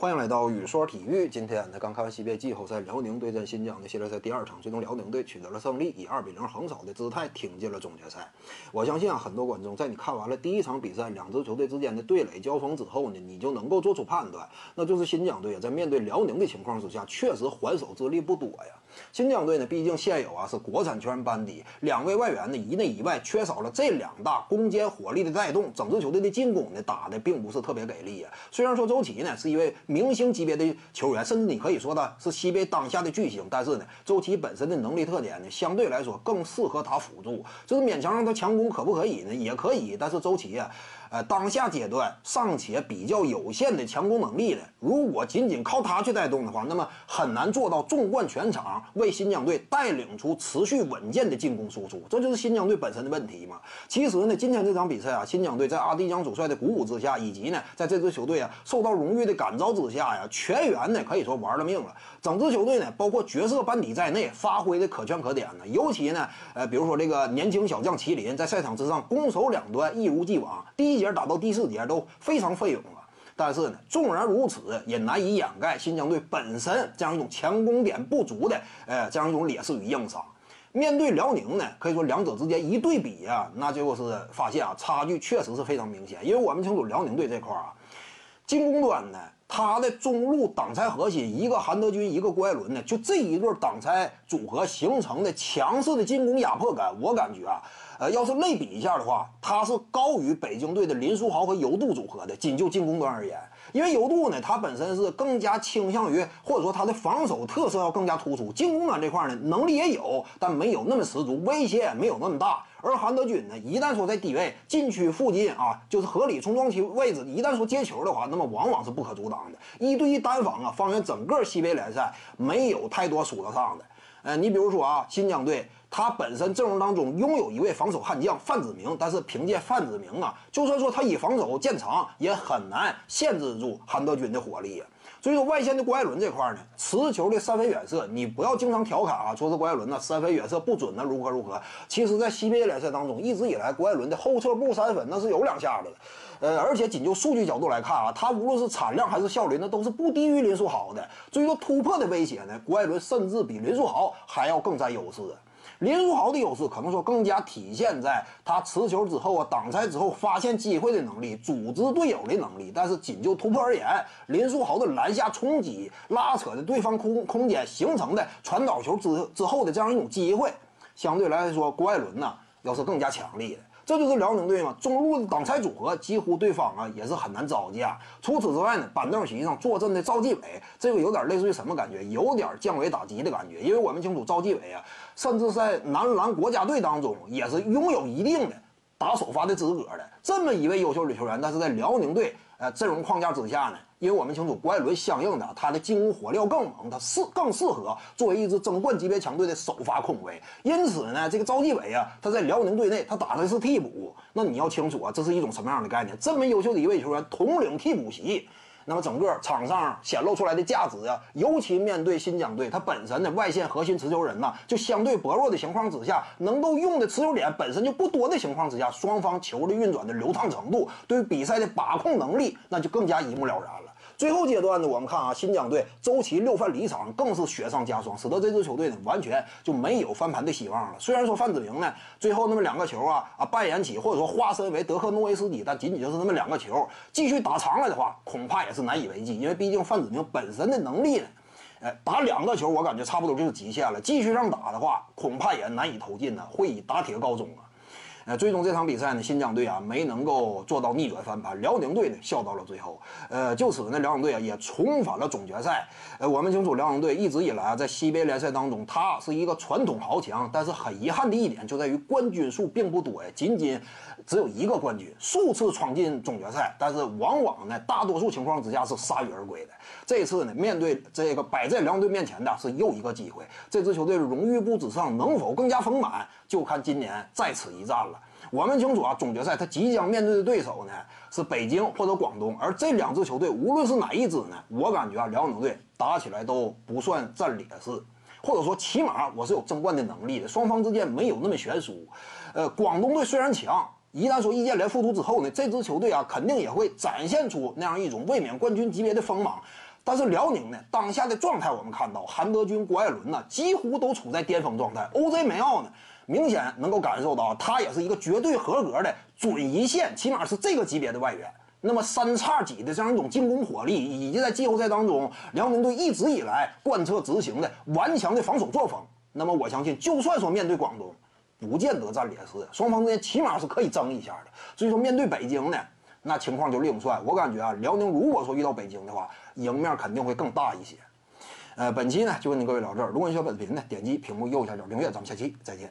欢迎来到雨说体育。今天呢，刚看完西北季后赛，辽宁对阵新疆的系列赛第二场，最终辽宁队取得了胜利，以二比零横扫的姿态挺进了总决赛。我相信啊，很多观众在你看完了第一场比赛，两支球队之间的对垒交锋之后呢，你就能够做出判断，那就是新疆队，在面对辽宁的情况之下，确实还手之力不多呀。新疆队呢，毕竟现有啊是国产球员班底，两位外援呢一内一外，缺少了这两大攻坚火力的带动，整支球队的进攻呢打的并不是特别给力啊。虽然说周琦呢是一位明星级别的球员，甚至你可以说他是西北当下的巨星，但是呢，周琦本身的能力特点呢相对来说更适合他辅助，就是勉强让他强攻可不可以呢？也可以，但是周琦啊。呃，当下阶段尚且比较有限的强攻能力的，如果仅仅靠他去带动的话，那么很难做到纵贯全场，为新疆队带领出持续稳健的进攻输出。这就是新疆队本身的问题嘛。其实呢，今天这场比赛啊，新疆队在阿迪江主帅的鼓舞之下，以及呢，在这支球队啊受到荣誉的感召之下呀，全员呢可以说玩了命了。整支球队呢，包括角色班底在内，发挥的可圈可点呢。尤其呢，呃，比如说这个年轻小将麒麟，在赛场之上攻守两端一如既往，第一节打到第四节都非常费勇啊。但是呢，纵然如此，也难以掩盖新疆队本身这样一种强攻点不足的，呃，这样一种劣势与硬伤。面对辽宁呢，可以说两者之间一对比啊，那就是发现啊，差距确实是非常明显。因为我们清楚辽宁队这块啊，进攻端呢。他的中路挡拆核心，一个韩德君，一个郭艾伦呢，就这一对挡拆组合形成的强势的进攻压迫感，我感觉啊，呃，要是类比一下的话，他是高于北京队的林书豪和尤杜组合的。仅就进攻端而言，因为尤杜呢，他本身是更加倾向于，或者说他的防守特色要更加突出，进攻端这块呢，能力也有，但没有那么十足，威胁也没有那么大。而韩德君呢，一旦说在低位禁区附近啊，就是合理冲撞区位置，一旦说接球的话，那么往往是不可阻挡的。一对一单防啊，方圆整个西北联赛没有太多数得上的。呃，你比如说啊，新疆队他本身阵容当中拥有一位防守悍将范子铭，但是凭借范子铭啊，就算说他以防守见长，也很难限制住韩德君的火力呀。所以说外线的郭艾伦这块呢，持球的三分远射，你不要经常调侃啊，说是郭艾伦呢三分远射不准呢，如何如何。其实，在西北联赛当中，一直以来郭艾伦的后撤步三分那是有两下子的。呃，而且仅就数据角度来看啊，他无论是产量还是效率，那都是不低于林书豪的。所以说突破的威胁呢，郭艾伦甚至比林书豪还要更占优势。林书豪的优势可能说更加体现在他持球之后啊，挡拆之后发现机会的能力，组织队友的能力。但是仅就突破而言，林书豪的篮下冲击、拉扯的对方空空间形成的传导球之之后的这样一种机会，相对来说，郭艾伦呢要是更加强力的。这就是辽宁队嘛，中路的挡拆组合几乎对方啊也是很难招架。除此之外呢，板凳席上坐镇的赵继伟，这个有点类似于什么感觉？有点降维打击的感觉。因为我们清楚赵继伟啊，甚至在男篮国家队当中也是拥有一定的打首发的资格的。这么一位优秀的球员，但是在辽宁队呃阵容框架之下呢？因为我们清楚，郭艾伦相应的他的进攻火力更猛，他适更适合作为一支争冠级别强队的首发控卫。因此呢，这个赵继伟啊，他在辽宁队内他打的是替补。那你要清楚啊，这是一种什么样的概念？这么优秀的一位球员统领替补席，那么整个场上显露出来的价值啊，尤其面对新疆队，他本身的外线核心持球人呐，就相对薄弱的情况之下，能够用的持球点本身就不多的情况之下，双方球的运转的流畅程度，对于比赛的把控能力，那就更加一目了然了。最后阶段呢，我们看啊，新疆队周琦六犯离场，更是雪上加霜，使得这支球队呢完全就没有翻盘的希望了。虽然说范子铭呢最后那么两个球啊啊扮演起或者说化身为德克诺维斯基，但仅仅就是那么两个球，继续打长了的话，恐怕也是难以为继。因为毕竟范子铭本身的能力呢，哎，打两个球我感觉差不多就是极限了。继续让打的话，恐怕也难以投进呢，会以打铁告终啊。呃，最终这场比赛呢，新疆队啊没能够做到逆转翻盘，辽宁队呢笑到了最后。呃，就此呢，辽宁队啊也重返了总决赛。呃，我们清楚，辽宁队一直以来啊在西北联赛当中，它是一个传统豪强，但是很遗憾的一点就在于冠军数并不多呀，仅仅只有一个冠军，数次闯进总决赛，但是往往呢大多数情况之下是铩羽而归的。这次呢，面对这个摆在辽宁队面前的是又一个机会，这支球队的荣誉簿之上能否更加丰满，就看今年在此一战了。我们清楚啊，总决赛他即将面对的对手呢是北京或者广东，而这两支球队无论是哪一支呢，我感觉啊，辽宁队打起来都不算占劣势，或者说起码我是有争冠的能力的，双方之间没有那么悬殊。呃，广东队虽然强，一旦说易建联复出之后呢，这支球队啊肯定也会展现出那样一种卫冕冠军级别的锋芒。但是辽宁呢，当下的状态我们看到，韩德君、郭艾伦呢，几乎都处在巅峰状态。OJ 梅奥呢，明显能够感受到，他也是一个绝对合格的准一线，起码是这个级别的外援。那么三叉戟的这样一种进攻火力，以及在季后赛当中辽宁队一直以来贯彻执行的顽强的防守作风，那么我相信，就算说面对广东，不见得占劣势，双方之间起码是可以争一下的。所以说面对北京呢，那情况就另算。我感觉啊，辽宁如果说遇到北京的话，赢面肯定会更大一些。呃，本期呢就跟各位聊这儿。如果你喜欢本视频呢，点击屏幕右下角订阅，咱们下期再见。